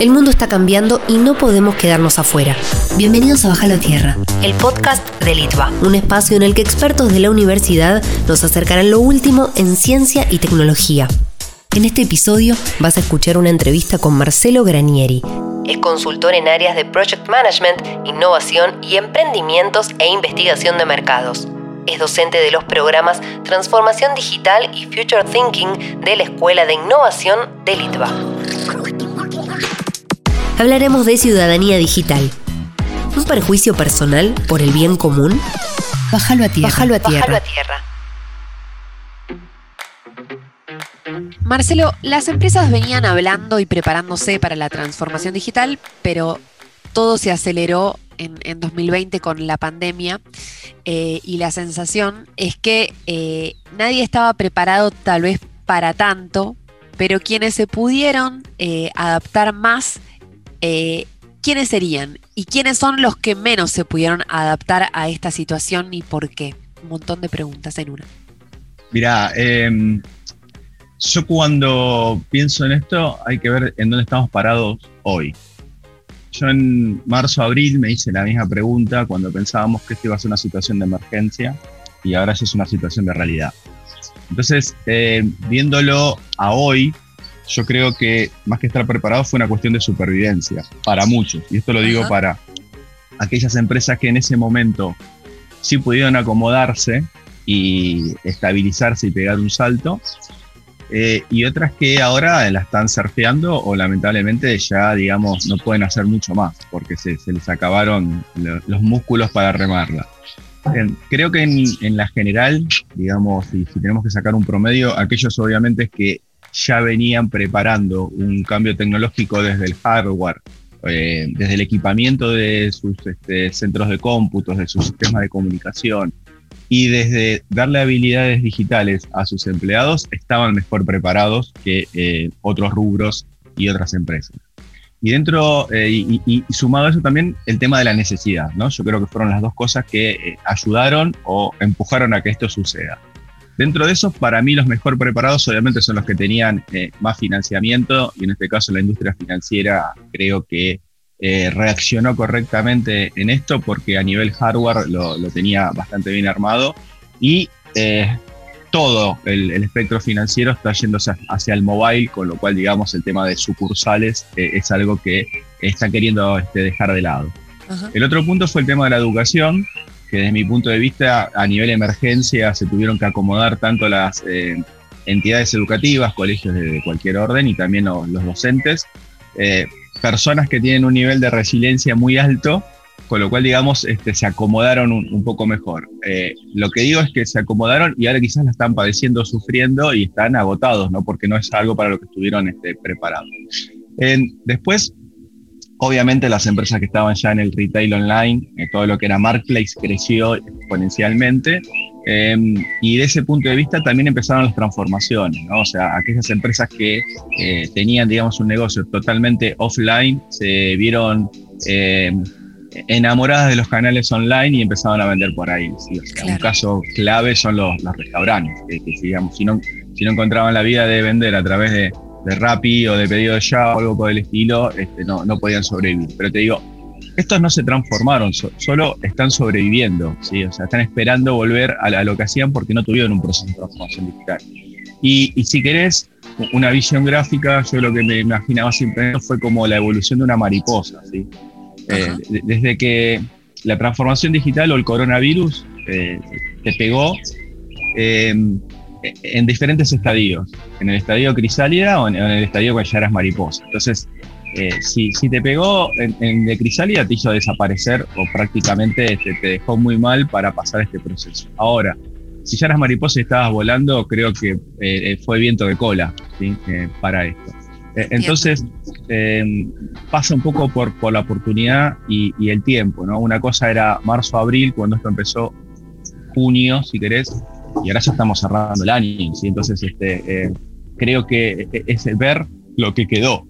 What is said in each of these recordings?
El mundo está cambiando y no podemos quedarnos afuera. Bienvenidos a Baja la Tierra, el podcast de Litva, un espacio en el que expertos de la universidad nos acercarán lo último en ciencia y tecnología. En este episodio vas a escuchar una entrevista con Marcelo Granieri. Es consultor en áreas de Project Management, innovación y emprendimientos e investigación de mercados. Es docente de los programas Transformación Digital y Future Thinking de la Escuela de Innovación de Litva hablaremos de ciudadanía digital. ¿Un perjuicio personal por el bien común? Bájalo a tierra. Bájalo a tierra. Marcelo, las empresas venían hablando y preparándose para la transformación digital, pero todo se aceleró en, 2020 con la pandemia eh, y la sensación es que eh, nadie estaba preparado tal vez para tanto, pero quienes se pudieron eh, adaptar más eh, ¿quiénes serían? ¿Y quiénes son los que menos se pudieron adaptar a esta situación y por qué? Un montón de preguntas en una. Mira, em, yo cuando pienso en esto hay que ver en dónde estamos parados hoy. Yo en marzo, abril me hice la misma pregunta cuando pensábamos que esto iba a ser una situación de emergencia y ahora ya es una situación de realidad. Entonces, eh, viéndolo a hoy, yo creo que más que estar preparado fue una cuestión de supervivencia para muchos. Y esto lo digo para aquellas empresas que en ese momento sí pudieron acomodarse y estabilizarse y pegar un salto. Eh, y otras que ahora la están surfeando o lamentablemente ya, digamos, no pueden hacer mucho más porque se, les acabaron los músculos para remarla. creo que en, en, la general, digamos, si, si tenemos que sacar un promedio, aquellos obviamente es que ya venían preparando un cambio tecnológico desde el hardware, eh, desde el equipamiento de sus este, centros de cómputos, de sus sistemas de comunicación y desde darle habilidades digitales a sus empleados, estaban mejor preparados que eh, otros rubros y otras empresas. Y dentro, eh, sumado a eso también, el tema de la necesidad, ¿no? Yo creo que fueron las dos cosas que ayudaron o empujaron a que esto suceda. Dentro de eso, para mí los mejor preparados obviamente son los que tenían eh, más financiamiento y en este caso la industria financiera creo que eh, reaccionó correctamente en esto porque a nivel hardware lo, tenía bastante bien armado. Y eh, todo el, espectro financiero está yéndose hacia el mobile, con lo cual digamos el tema de sucursales es algo que está queriendo este, dejar de lado. El otro punto fue el tema de la educación, que desde mi punto de vista a nivel emergencia se tuvieron que acomodar tanto las eh, entidades educativas, colegios de, cualquier orden y también los, docentes, eh, personas que tienen un nivel de resiliencia muy alto, con lo cual, digamos, este, se acomodaron un, poco mejor. Eh, lo que digo es que se acomodaron y ahora quizás la están padeciendo, sufriendo y están agotados, ¿no? Porque no es algo para lo que estuvieron este, preparados. después, Obviamente las empresas que estaban ya en el retail online, eh, todo lo que era marketplace creció exponencialmente em, y de ese punto de vista también empezaron las transformaciones, ¿no? O sea, aquellas empresas que eh, tenían, digamos, un negocio totalmente offline se vieron em, enamoradas de los canales online y empezaron a vender por ahí. Un caso clave son los, restaurantes, que, digamos, si no, si no encontraban la vida de vender a través de de Rappi o de pedido de ya o algo por el estilo, este, no, no podían sobrevivir. Pero te digo, estos no se transformaron, solo están sobreviviendo, ¿sí? o sea, están esperando volver a, lo que hacían porque no tuvieron un proceso de transformación digital. Y, y, si querés una visión gráfica, yo lo que me imaginaba siempre fue como la evolución de una mariposa. ¿sí? Eh, desde que la transformación digital o el coronavirus eh, te pegó, eh, en diferentes estadios, en el estadio crisálida o en, el estadio cuando ya eras mariposa. Entonces, eh, si, si, te pegó en, de crisálida, te hizo desaparecer o prácticamente te, dejó muy mal para pasar este proceso. Ahora, si ya eras mariposa y estabas volando, creo que eh, eh, fue viento de cola para esto. entonces, pasa un poco por, por la oportunidad y, y, el tiempo, ¿no? Una cosa era marzo-abril, cuando esto empezó, junio, si querés, y ahora ya estamos cerrando el año, ¿sí? entonces este, eh, creo que es ver lo que quedó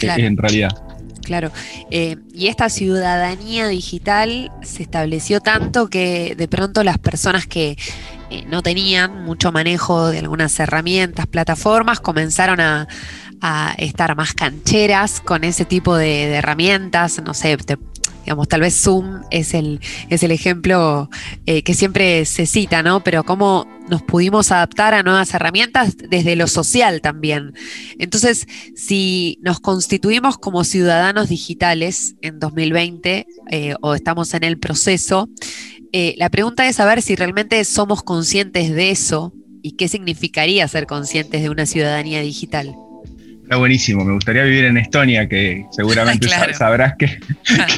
en realidad. Claro, eh, y esta ciudadanía digital se estableció tanto que de pronto las personas que eh, no tenían mucho manejo de algunas herramientas, plataformas, comenzaron a, a estar más cancheras con ese tipo de, de herramientas, no sé, te, Digamos, tal vez Zoom es el, es el ejemplo eh, que siempre se cita, ¿no? Pero cómo nos pudimos adaptar a nuevas herramientas desde lo social también. Entonces, si nos constituimos como ciudadanos digitales en 2020 eh, o estamos en el proceso, eh, la pregunta es saber si realmente somos conscientes de eso y qué significaría ser conscientes de una ciudadanía digital. Está buenísimo, me gustaría vivir en Estonia, que seguramente sabrás que,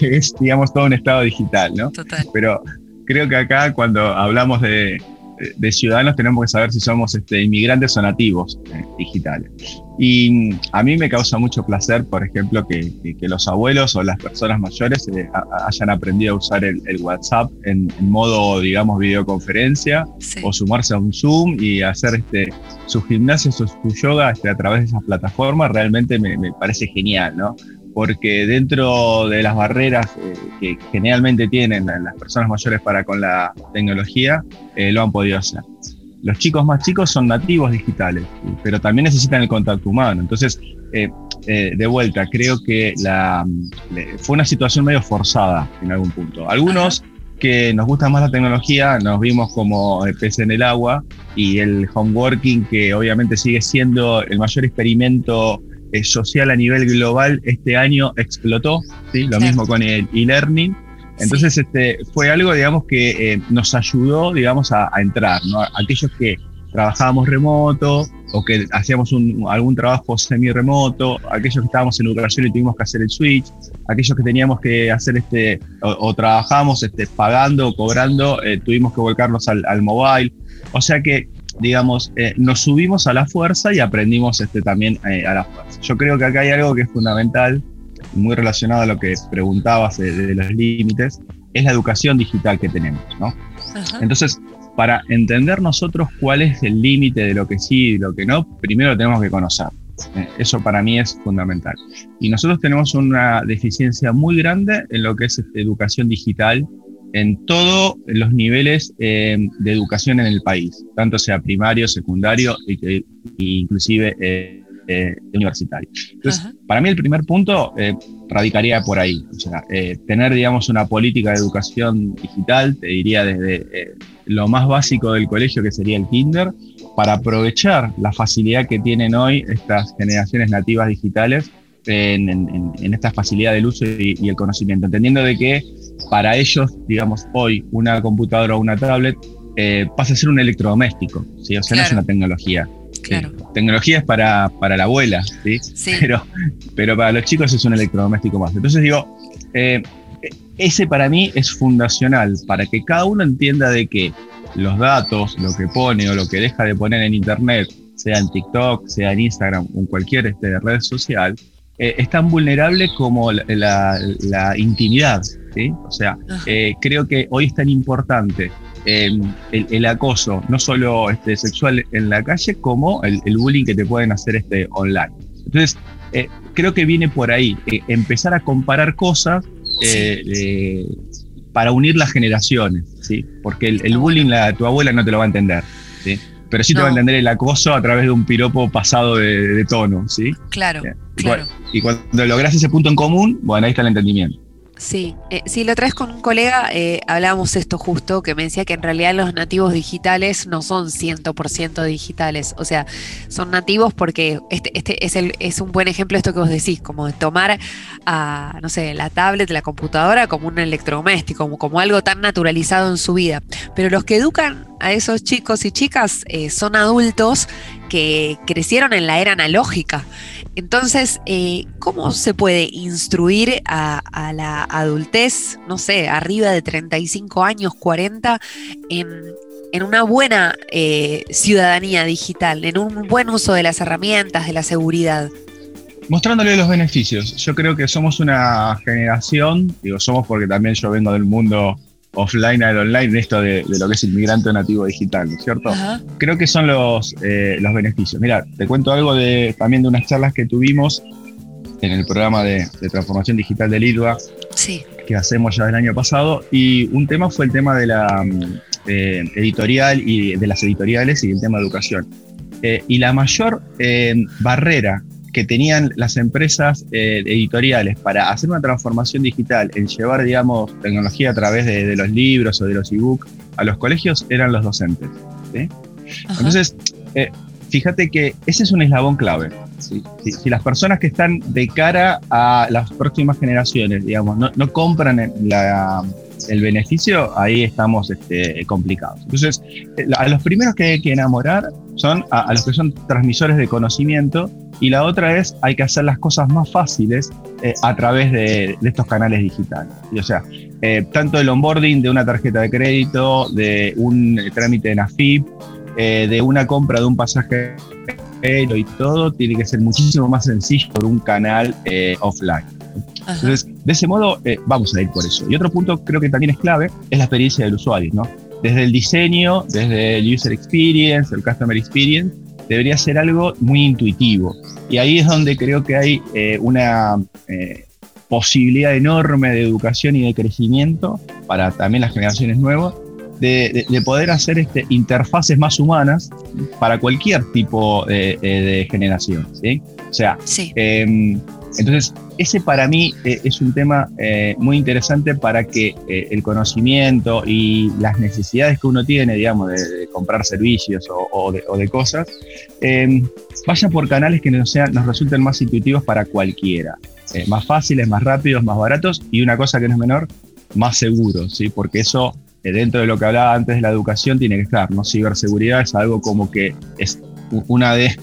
es, digamos, todo un estado digital, ¿no? Total. Pero creo que acá cuando hablamos de, de ciudadanos tenemos que saber si somos este, inmigrantes o nativos eh, digitales. Y a mí me causa mucho placer, por ejemplo, que, los abuelos o las personas mayores eh, hayan aprendido a usar el, WhatsApp en, modo, digamos, videoconferencia o sumarse a un Zoom y hacer este, su gimnasio, su, su yoga este, a través de esas plataformas. Realmente me, me parece genial, ¿no? Porque dentro de las barreras eh, que generalmente tienen las personas mayores para con la tecnología, eh, lo han podido hacer. Los chicos más chicos son nativos digitales, pero también necesitan el contacto humano. Entonces, eh, de vuelta, creo que la, fue una situación medio forzada en algún punto. Algunos que nos gusta más la tecnología, nos vimos como pez en el agua y el homeworking, que obviamente sigue siendo el mayor experimento eh, social a nivel global este año explotó, ¿sí? lo mismo con el e-learning. Entonces este, fue algo, digamos, que eh, nos ayudó, digamos, a, entrar, ¿no? Aquellos que trabajábamos remoto o que hacíamos algún trabajo semi-remoto, aquellos que estábamos en educación y tuvimos que hacer el switch, aquellos que teníamos que hacer este, o, trabajábamos este, pagando o cobrando, eh, tuvimos que volcarnos al, al mobile. O sea que digamos, eh, nos subimos a la fuerza y aprendimos este, también eh, a la fuerza. Yo creo que acá hay algo que es fundamental, muy relacionado a lo que preguntabas de, los límites, es la educación digital que tenemos, ¿no? Entonces, para entender nosotros cuál es el límite de lo que sí y lo que no, primero lo tenemos que conocer. Eh, eso para mí es fundamental. Y nosotros tenemos una deficiencia muy grande en lo que es este, educación digital en todos los niveles eh, de educación en el país, tanto sea primario, secundario e, inclusive eh, eh, universitario. Entonces, para mí el primer punto radicaría por ahí, o sea, tener, digamos, una política de educación digital, te diría desde lo más básico del colegio, que sería el kinder, para aprovechar la facilidad que tienen hoy estas generaciones nativas digitales en, esta facilidad del uso y, y, el conocimiento, entendiendo de que para ellos, digamos, hoy una computadora o una tablet eh, pasa a ser un electrodoméstico, ¿sí? o sea, no es una tecnología. Claro. Tecnología es para, para la abuela, ¿sí? Pero, pero para los chicos es un electrodoméstico más. Entonces digo, eh, ese para mí es fundacional, para que cada uno entienda de que los datos, lo que pone o lo que deja de poner en Internet, sea en TikTok, sea en Instagram o en cualquier este, red social, eh, es tan vulnerable como la, intimidad. ¿sí? O sea, eh, creo que hoy es tan importante em, el, acoso, no solo este, sexual en la calle, como el, bullying que te pueden hacer este, online. Entonces, eh, creo que viene por ahí, empezar a comparar cosas para unir las generaciones, ¿sí? porque el, bullying la, tu abuela no te lo va a entender. ¿sí? pero sí te va a entender el acoso a través de un piropo pasado de, tono, ¿sí? Claro, claro. Y cuando logras ese punto en común, bueno, ahí está el entendimiento. Sí, eh, sí, lo traes con un colega, eh, hablábamos esto justo, que me decía que en realidad los nativos digitales no son 100% digitales, o sea, son nativos porque este, este es, el, es un buen ejemplo esto que vos decís, como de tomar a, no sé, la tablet, la computadora como un electrodoméstico, como, como algo tan naturalizado en su vida. Pero los que educan a esos chicos y chicas eh, son adultos que crecieron en la era analógica. Entonces, eh, ¿cómo se puede instruir a, la adultez, no sé, arriba de 35 años, 40, en, una buena eh, ciudadanía digital, en un buen uso de las herramientas, de la seguridad? Mostrándole los beneficios. Yo creo que somos una generación, digo somos porque también yo vengo del mundo offline al online, esto de, lo que es el migrante nativo digital, ¿no es cierto? Creo que son los, eh, los beneficios. Mira, te cuento algo de, también de unas charlas que tuvimos en el programa de, transformación digital del ILVA, que hacemos ya el año pasado, y un tema fue el tema de la mm, eh, editorial y de las editoriales y el tema de educación. Eh, y la mayor barrera que tenían las empresas eh, editoriales para hacer una transformación digital, en llevar, digamos, tecnología a través de, los libros o de los ebooks a los colegios, eran los docentes. Entonces, eh, fíjate que ese es un eslabón clave. Si, las personas que están de cara a las próximas generaciones, digamos, no, compran el beneficio, ahí estamos este, complicados. Entonces, eh, a los primeros que hay que enamorar son a, los que son transmisores de conocimiento y la otra es hay que hacer las cosas más fáciles eh, a través de, estos canales digitales. o sea, eh, tanto el onboarding de una tarjeta de crédito, de un trámite en AFIP, de una compra de un pasaje y todo, tiene que ser muchísimo más sencillo por un canal offline. Entonces, de ese modo, vamos a ir por eso. Y otro punto creo que también es clave, es la experiencia del usuario, ¿no? Desde el diseño, desde el user experience, el customer experience, debería ser algo muy intuitivo. Y ahí es donde creo que hay eh, una eh, posibilidad enorme de educación y de crecimiento para también las generaciones nuevas, de, poder hacer este, interfaces más humanas para cualquier tipo de, generación. ¿sí? O sea, em, entonces, ese para mí eh, es un tema eh, muy interesante para que eh, el conocimiento y las necesidades que uno tiene, digamos, de, comprar servicios o, de, cosas, em, vayan por canales que nos resulten más intuitivos para cualquiera. más fáciles, más rápidos, más baratos y una cosa que no es menor, más seguros, ¿sí? porque eso dentro de lo que hablaba antes de la educación tiene que estar, ¿no? Ciberseguridad es algo como que es una, de,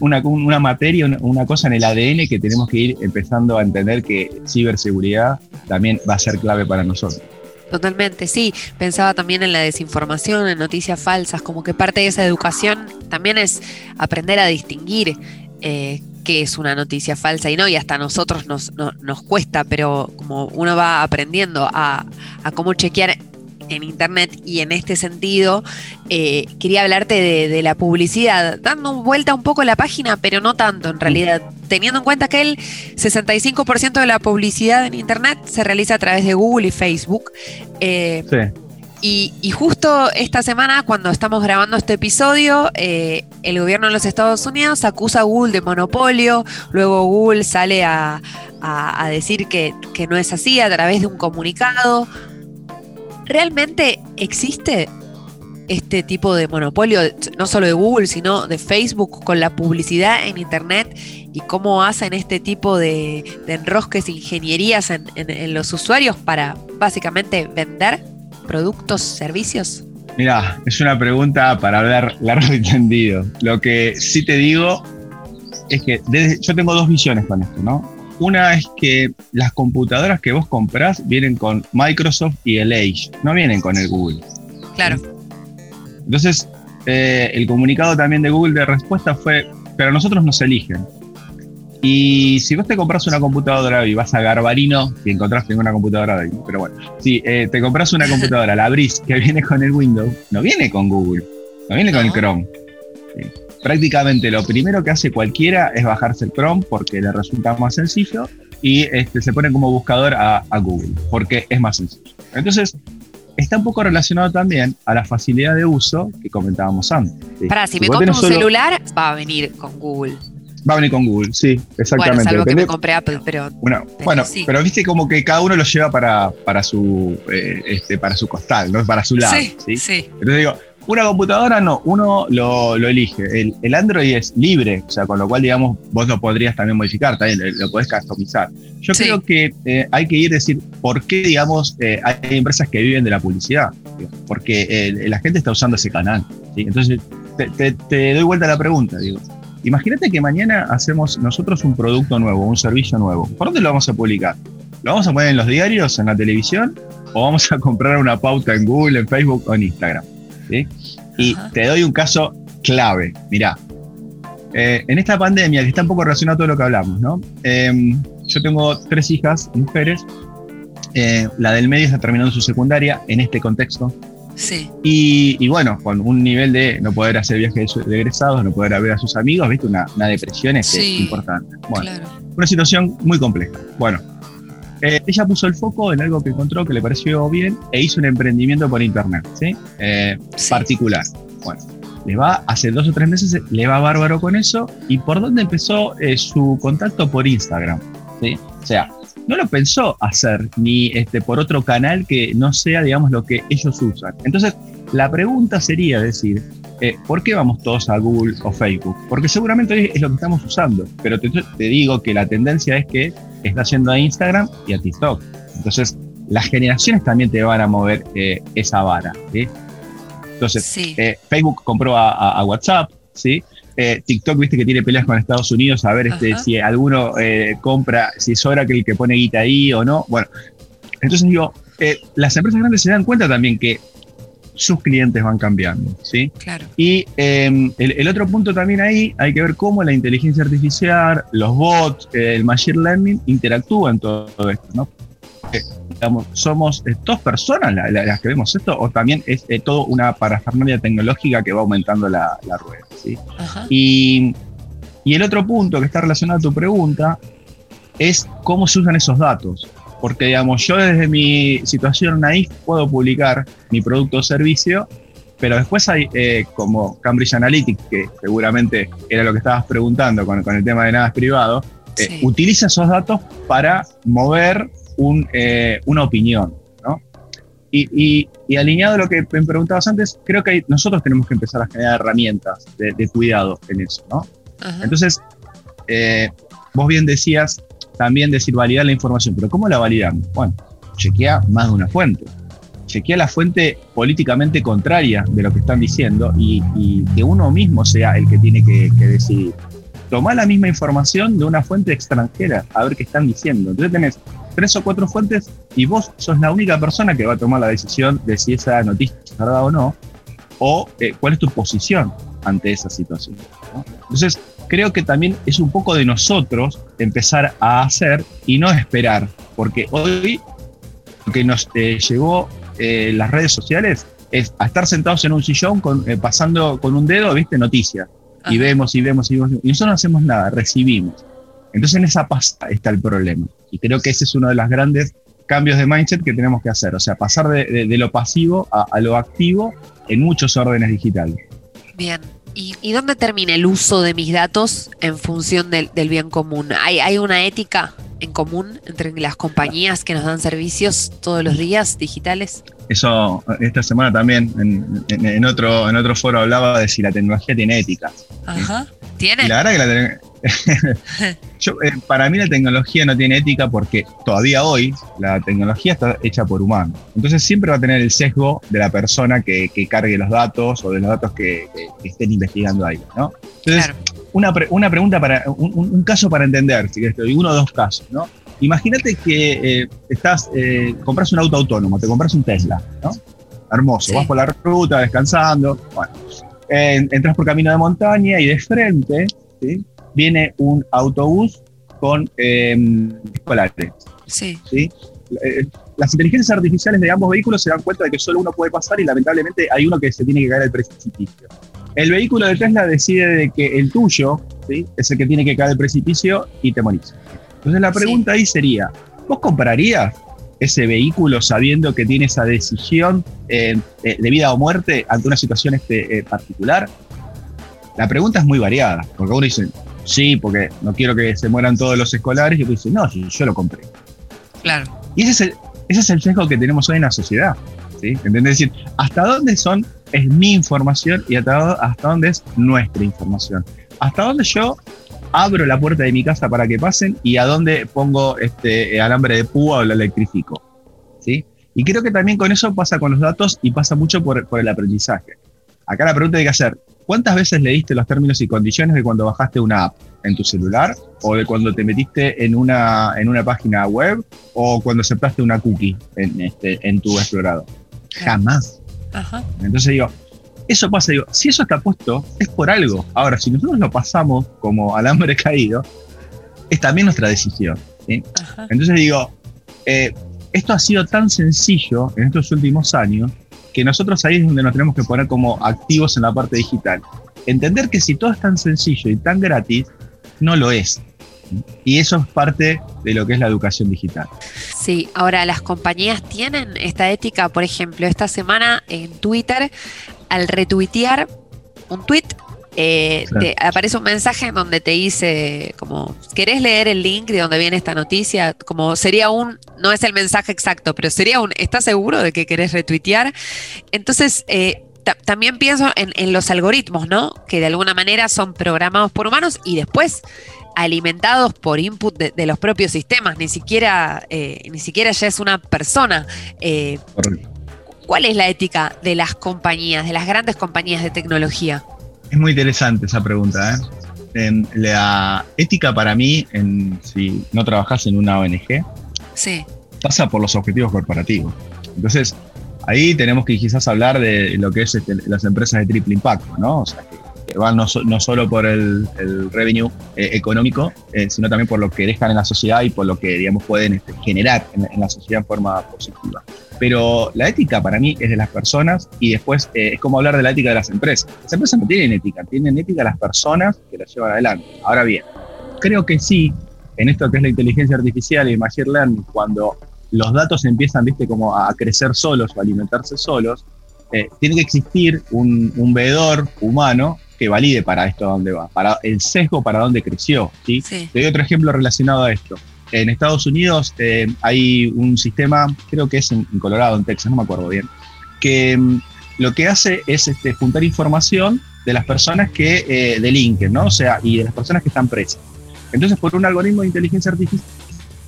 una, una materia, una, cosa en el ADN que tenemos que ir empezando a entender que ciberseguridad también va a ser clave para nosotros. Totalmente, sí. Pensaba también en la desinformación, en noticias falsas, como que parte de esa educación también es aprender a distinguir eh, qué es una noticia falsa y no, y hasta a nosotros nos, nos cuesta, pero como uno va aprendiendo a, a cómo chequear en Internet y en este sentido eh, quería hablarte de, la publicidad, dando vuelta un poco la página, pero no tanto en realidad, teniendo en cuenta que el 65% de la publicidad en Internet se realiza a través de Google y Facebook. Eh, y, justo esta semana, cuando estamos grabando este episodio, eh, el gobierno de los Estados Unidos acusa a Google de monopolio, luego Google sale a, decir que, que no es así a través de un comunicado. ¿Realmente existe este tipo de monopolio, no solo de Google, sino de Facebook con la publicidad en Internet y cómo hacen este tipo de, enrosques, ingenierías en, los usuarios para básicamente vender productos, servicios? Mira, es una pregunta para hablar largo y tendido. Lo que sí te digo es que yo tengo dos visiones con esto, ¿no? Una es que las computadoras que vos comprás vienen con Microsoft y el Edge, no vienen con el Google. Claro. Entonces, eh, el comunicado también de Google de respuesta fue, pero nosotros nos eligen. Y si vos te compras una computadora y vas a Garbarino, y encontraste una computadora ahí, pero bueno, si eh, te compras una computadora, la abrís, que viene con el Windows, no viene con Google, no viene con el Chrome prácticamente lo primero que hace cualquiera es bajarse el Chrome porque le resulta más sencillo y este, se pone como buscador a, Google porque es más sencillo. Entonces, está un poco relacionado también a la facilidad de uso que comentábamos antes. Para, si, me compro un celular, va a venir con Google. Va a venir con Google, sí, exactamente. Bueno, salvo que me compré Apple, pero. Bueno, pero, bueno, pero viste como que cada uno lo lleva para, para su eh, este, para su costal, ¿no? Para su lado. Sí, sí. sí. Entonces digo, una computadora no, uno lo, elige. El, Android es libre, o sea, con lo cual, digamos, vos lo podrías también modificar, también lo, podés customizar. Yo creo que eh, hay que ir a decir por qué, digamos, eh, hay empresas que viven de la publicidad. Porque la gente está usando ese canal. Entonces, te, doy vuelta a la pregunta, digo. Imagínate que mañana hacemos nosotros un producto nuevo, un servicio nuevo. ¿Por dónde lo vamos a publicar? ¿Lo vamos a poner en los diarios, en la televisión? ¿O vamos a comprar una pauta en Google, en Facebook o en Instagram? Y te doy un caso clave. Mirá, eh, en esta pandemia, que está un poco relacionado a todo lo que hablamos, ¿no? Em, yo tengo tres hijas, mujeres. Eh, la del medio está terminando su secundaria en este contexto. Sí. Y, bueno, con un nivel de no poder hacer viajes de egresados, no poder ver a sus amigos, ¿viste? Una, depresión es importante. Bueno, una situación muy compleja. Bueno, eh, ella puso el foco en algo que encontró que le pareció bien e hizo un emprendimiento por internet, ¿sí? Eh, particular. Bueno, le va, hace dos o tres meses, le va bárbaro con eso. ¿Y por dónde empezó eh, su contacto? Por Instagram. ¿sí? O sea, no lo pensó hacer ni este, por otro canal que no sea, digamos, lo que ellos usan. Entonces, la pregunta sería decir, eh, ¿por qué vamos todos a Google o Facebook? Porque seguramente es lo que estamos usando, pero te, digo que la tendencia es que está yendo a Instagram y a TikTok. Entonces, las generaciones también te van a mover eh, esa vara. Entonces, eh, Facebook compró a, WhatsApp, ¿sí? TikTok, viste que tiene peleas con Estados Unidos, a ver este, si alguno compra, si es Oracle el que pone guita ahí o no. Bueno, entonces digo, las empresas grandes se dan cuenta también que sus clientes van cambiando. ¿sí? Claro. Y em, el, otro punto también ahí, hay que ver cómo la inteligencia artificial, los bots, el machine learning interactúan todo esto. ¿no? digamos, somos eh, dos personas las, que vemos esto, o también es eh, todo una parafernalia tecnológica que va aumentando la, rueda. ¿sí? Y, y el otro punto que está relacionado a tu pregunta es cómo se usan esos datos porque digamos, yo desde mi situación naif puedo publicar mi producto o servicio, pero después hay eh, como Cambridge Analytics, que seguramente era lo que estabas preguntando con, el tema de nada privado, eh, utiliza esos datos para mover eh, una opinión. ¿no? Y, alineado a lo que me preguntabas antes, creo que nosotros tenemos que empezar a generar herramientas de, cuidado en eso. ¿no? Entonces, vos bien decías, también decir validar la información, pero ¿cómo la validamos? Bueno, chequea más de una fuente. Chequea la fuente políticamente contraria de lo que están diciendo y, que uno mismo sea el que tiene que, decidir. Toma la misma información de una fuente extranjera a ver qué están diciendo. Entonces tenés tres o cuatro fuentes y vos sos la única persona que va a tomar la decisión de si esa noticia es verdad o no, o eh, cuál es tu posición ante esa situación. Entonces, creo que también es un poco de nosotros empezar a hacer y no esperar, porque hoy lo que nos eh, llevó eh, las redes sociales es a estar sentados en un sillón con, eh, pasando con un dedo, viste, noticias. Y vemos y vemos y vemos. Y nosotros no hacemos nada, recibimos. Entonces en esa pasta está el problema. Y creo que ese es uno de los grandes cambios de mindset que tenemos que hacer. O sea, pasar de, lo pasivo a lo activo en muchos órdenes digitales. Bien, ¿Y, dónde termina el uso de mis datos en función del, bien común? ¿Hay, ¿Hay, una ética en común entre las compañías que nos dan servicios todos los días digitales? Eso, esta semana también en, otro, en otro foro hablaba de si la tecnología tiene ética. Ajá. ¿Tiene? la verdad que la, Eh, para mí la tecnología no tiene ética porque todavía hoy la tecnología está hecha por humanos. Entonces siempre va a tener el sesgo de la persona que, cargue los datos o de los datos que, estén investigando ahí. ¿no? Entonces, una, una, pregunta para, un, caso para entender, si quieres, uno o dos casos. ¿no? Imagínate que eh, estás, eh, compras un auto autónomo, te compras un Tesla, ¿no? Hermoso, vas por la ruta descansando, bueno, entras por camino de montaña y de frente, ¿sí? Viene un autobús con eh, escolares. Sí. ¿sí? Eh, las inteligencias artificiales de ambos vehículos se dan cuenta de que solo uno puede pasar y lamentablemente hay uno que se tiene que caer al precipicio. El vehículo de Tesla decide de que el tuyo ¿sí? es el que tiene que caer al precipicio y te morís. Entonces la pregunta ahí sería, ¿vos comprarías ese vehículo sabiendo que tiene esa decisión eh, de vida o muerte ante una situación este, particular? La pregunta es muy variada, porque uno dice, sí, porque no quiero que se mueran todos los escolares, y otro dice, no, yo lo compré. Claro. Y ese es el, ese es el sesgo que tenemos hoy en la sociedad. ¿sí? ¿Entendés? Es decir, ¿hasta dónde son, es mi información y hasta, hasta dónde es nuestra información? ¿Hasta dónde yo abro la puerta de mi casa para que pasen y a dónde pongo este alambre de púa o lo electrifico? ¿sí? Y creo que también con eso pasa con los datos y pasa mucho por, por el aprendizaje. Acá la pregunta hay que hacer, ¿cuántas veces leíste los términos y condiciones de cuando bajaste una app en tu celular o de cuando te metiste en una, en una página web o cuando aceptaste una cookie en, este, en tu explorador? Jamás. Entonces digo, eso pasa, digo, si eso está puesto, es por algo. Ahora, si nosotros lo pasamos como alambre caído, es también nuestra decisión. Entonces digo, eh, esto ha sido tan sencillo en estos últimos años que nosotros ahí es donde nos tenemos que poner como activos en la parte digital. Entender que si todo es tan sencillo y tan gratis, no lo es. Y eso es parte de lo que es la educación digital. Sí, ahora las compañías tienen esta ética, por ejemplo, esta semana en Twitter, al retuitear un tweet eh, te aparece un mensaje en donde te dice como, ¿querés leer el link de donde viene esta noticia? Como sería un, no es el mensaje exacto, pero sería un, ¿estás seguro de que querés retuitear? Entonces, eh, también pienso en, los algoritmos, ¿no? Que de alguna manera son programados por humanos y después alimentados por input de, los propios sistemas, ni siquiera, eh, ni siquiera ya es una persona. ¿Cuál es la ética de las compañías, de las grandes compañías de tecnología? Es muy interesante esa pregunta. ¿eh? la ética para mí, en, si no trabajas en una ONG, pasa por los objetivos corporativos. Entonces, ahí tenemos que quizás hablar de lo que es este, las empresas de triple impacto, ¿no? O sea, que, van no, solo por el, revenue eh, económico, eh, sino también por lo que dejan en la sociedad y por lo que, digamos, pueden este, generar en, la sociedad en forma positiva. Pero la ética para mí es de las personas y después eh, es como hablar de la ética de las empresas. Las empresas no tienen ética, tienen ética las personas que la llevan adelante. Ahora bien, creo que sí, en esto que es la inteligencia artificial y el machine learning, cuando los datos empiezan, viste, como a crecer solos o alimentarse solos, eh, tiene que existir un, un, veedor humano que valide para esto dónde va, para el sesgo para dónde creció. ¿sí? Te doy otro ejemplo relacionado a esto. En Estados Unidos eh, hay un sistema, creo que es en, Colorado, en Texas, no me acuerdo bien, que mm, lo que hace es este, juntar información de las personas que eh, delinquen, ¿no? O sea, y de las personas que están presas. Entonces, por un algoritmo de inteligencia artificial,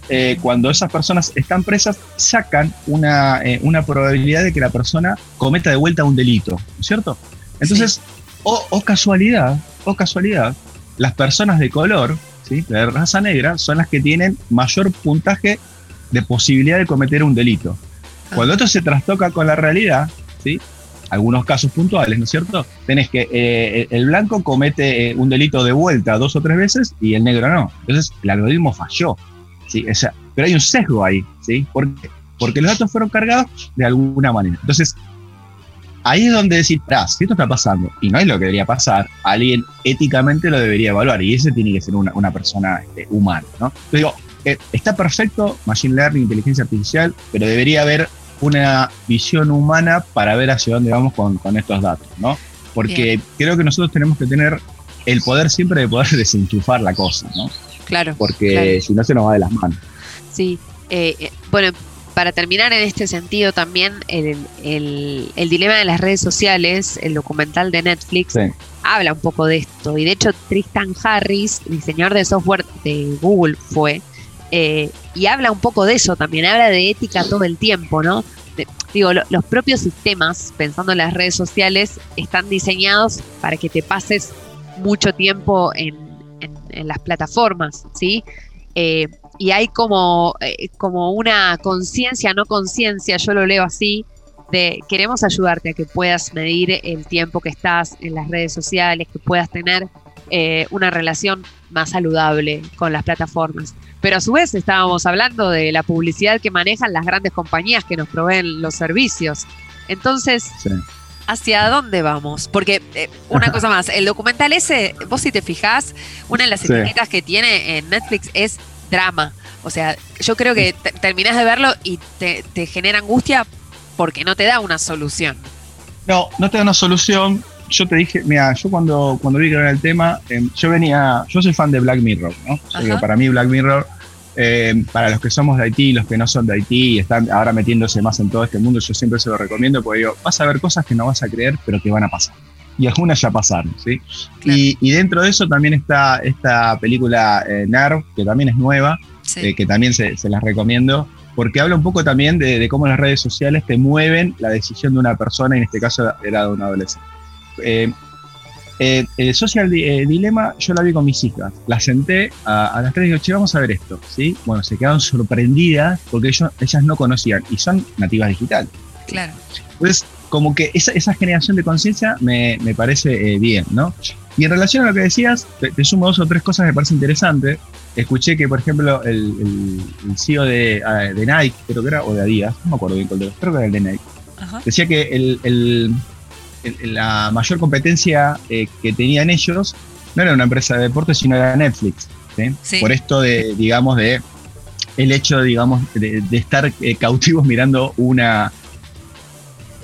eh, cuando esas personas están presas, sacan una, una, probabilidad de que la persona cometa de vuelta un delito, ¿no es cierto? Entonces, o, casualidad, o casualidad, las personas de color de raza negra, son las que tienen mayor puntaje de posibilidad de cometer un delito. Cuando esto se trastoca con la realidad, ¿sí? algunos casos puntuales, ¿no es cierto? Tenés que eh, el blanco comete eh, un delito de vuelta dos o tres veces y el negro no. Entonces el algoritmo falló. ¿sí? pero hay un sesgo ahí, ¿sí? ¿Por Porque los datos fueron cargados de alguna manera. Entonces, ahí es donde decir, si esto está pasando y no es lo que debería pasar, alguien éticamente lo debería evaluar y ese tiene que ser una, persona este, humana, ¿no? Entonces digo, eh, está perfecto Machine Learning, inteligencia artificial, pero debería haber una visión humana para ver hacia dónde vamos con, estos datos, ¿no? Porque creo que nosotros tenemos que tener el poder siempre de poder desenchufar la cosa, ¿no? Claro. Porque si no se nos va de las manos. Sí. Eh, eh, bueno, para terminar en este sentido también, el, dilema de las redes sociales, el documental de Netflix, habla un poco de esto. Y de hecho, Tristan Harris, diseñador de software de Google, fue. Eh, y habla un poco de eso también, habla de ética todo el tiempo, ¿no? digo, los propios sistemas, pensando en las redes sociales, están diseñados para que te pases mucho tiempo en, en las plataformas, ¿sí? Eh, y hay como, eh, como una conciencia, no conciencia, yo lo leo así, de queremos ayudarte a que puedas medir el tiempo que estás en las redes sociales, que puedas tener eh, una relación más saludable con las plataformas. Pero a su vez estábamos hablando de la publicidad que manejan las grandes compañías que nos proveen los servicios. Entonces, ¿hacia dónde vamos? Porque una cosa más, el documental ese, vos si te fijás, una de las etiquetas que tiene en Netflix es drama. O sea, yo creo que terminas de verlo y te, genera angustia porque no te da una solución. No, no te da una solución. Yo te dije, mira, yo cuando, cuando vi que era el tema, em, yo venía, yo soy fan de Black Mirror, ¿no? para mí Black Mirror, em, para los que somos de Haití, los que no son de Haití y están ahora metiéndose más en todo este mundo, yo siempre se lo recomiendo porque digo, vas a ver cosas que no vas a creer, pero que van a pasar y algunas ya pasaron, ¿sí? Y, dentro de eso también está esta película eh, Nerv, que también es nueva, eh, que también se, las recomiendo, porque habla un poco también de, cómo las redes sociales te mueven la decisión de una persona, y en este caso era de un adolescente. Eh, el Social Dilema yo la vi con mis hijas. La senté a, las tres y digo, che, vamos a ver esto. ¿sí? Bueno, se quedaron sorprendidas porque ellos, ellas no conocían y son nativas digitales. Claro. Entonces, como que esa, generación de conciencia me, parece eh, bien, ¿no? Y en relación a lo que decías, te, sumo dos o tres cosas que me parece interesante. Escuché que, por ejemplo, el, CEO de, ah, de, Nike, creo que era, o de Adidas, no me acuerdo bien cuál de creo que era el de Nike, decía que la mayor competencia eh, que tenían ellos no era una empresa de deportes, sino era Netflix. Por esto de, digamos, de el hecho, digamos, de, estar eh, cautivos mirando una,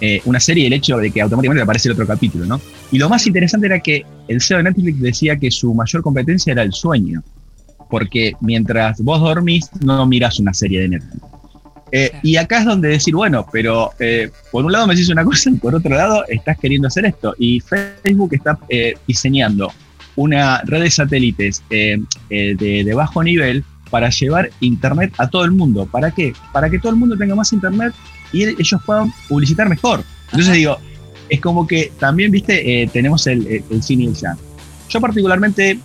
eh, una serie el hecho de que automáticamente aparece el otro capítulo, ¿no? Y lo más interesante era que el CEO de Netflix decía que su mayor competencia era el sueño, porque mientras vos dormís no miras una serie de Netflix. Eh, y acá es donde decir, bueno, pero eh, por un lado me decís una cosa y por otro lado estás queriendo hacer esto. Y Facebook está eh, diseñando una red de satélites de, bajo nivel para llevar Internet a todo el mundo. ¿Para qué? Para que todo el mundo tenga más Internet y ellos puedan publicitar mejor. Entonces digo, es como que también, viste, tenemos el, el, cine y el Yo particularmente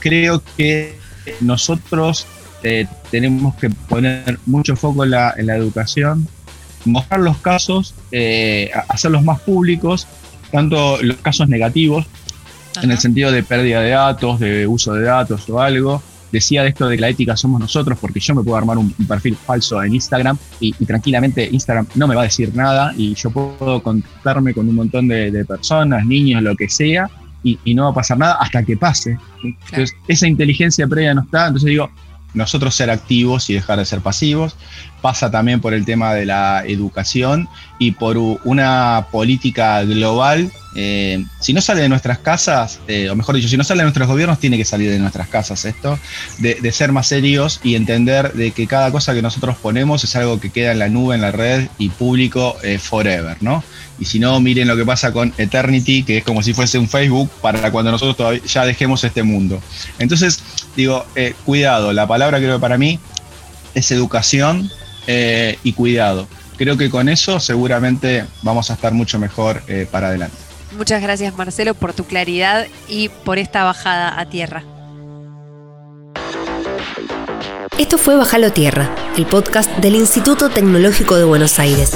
creo que nosotros eh, tenemos que poner mucho foco en la, educación, mostrar los casos, eh, hacerlos más públicos, tanto los casos negativos, en el sentido de pérdida de datos, de uso de datos o algo. Decía de esto de que la ética somos nosotros, porque yo me puedo armar un, perfil falso en Instagram y, tranquilamente Instagram no me va a decir nada y yo puedo contactarme con un montón de, personas, niños, lo que sea, y, y, no va a pasar nada hasta que pase. Entonces, esa inteligencia previa no está. Entonces digo, nosotros ser activos y dejar de ser pasivos. Pasa también por el tema de la educación y por una política global. Eh, si no sale de nuestras casas, eh, o mejor dicho, si no sale de nuestros gobiernos, tiene que salir de nuestras casas esto, de, ser más serios y entender de que cada cosa que nosotros ponemos es algo que queda en la nube, en la red y público eh, forever, ¿no? Y si no, miren lo que pasa con Eternity, que es como si fuese un Facebook para cuando nosotros todavía ya dejemos este mundo. Entonces, digo, cuidado, la palabra creo que para mí es educación y cuidado. Creo que con eso seguramente vamos a estar mucho mejor eh, para adelante. Muchas gracias Marcelo por tu claridad y por esta bajada a tierra. Esto fue Bajalo Tierra, el podcast del Instituto Tecnológico de Buenos Aires.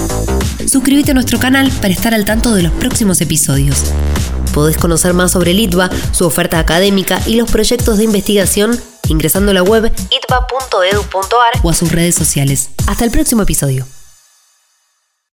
Suscríbete a nuestro canal para estar al tanto de los próximos episodios. Podés conocer más sobre Litva, su oferta académica y los proyectos de investigación ingresando a la web itva.edu.ar o a sus redes sociales. Hasta el próximo episodio.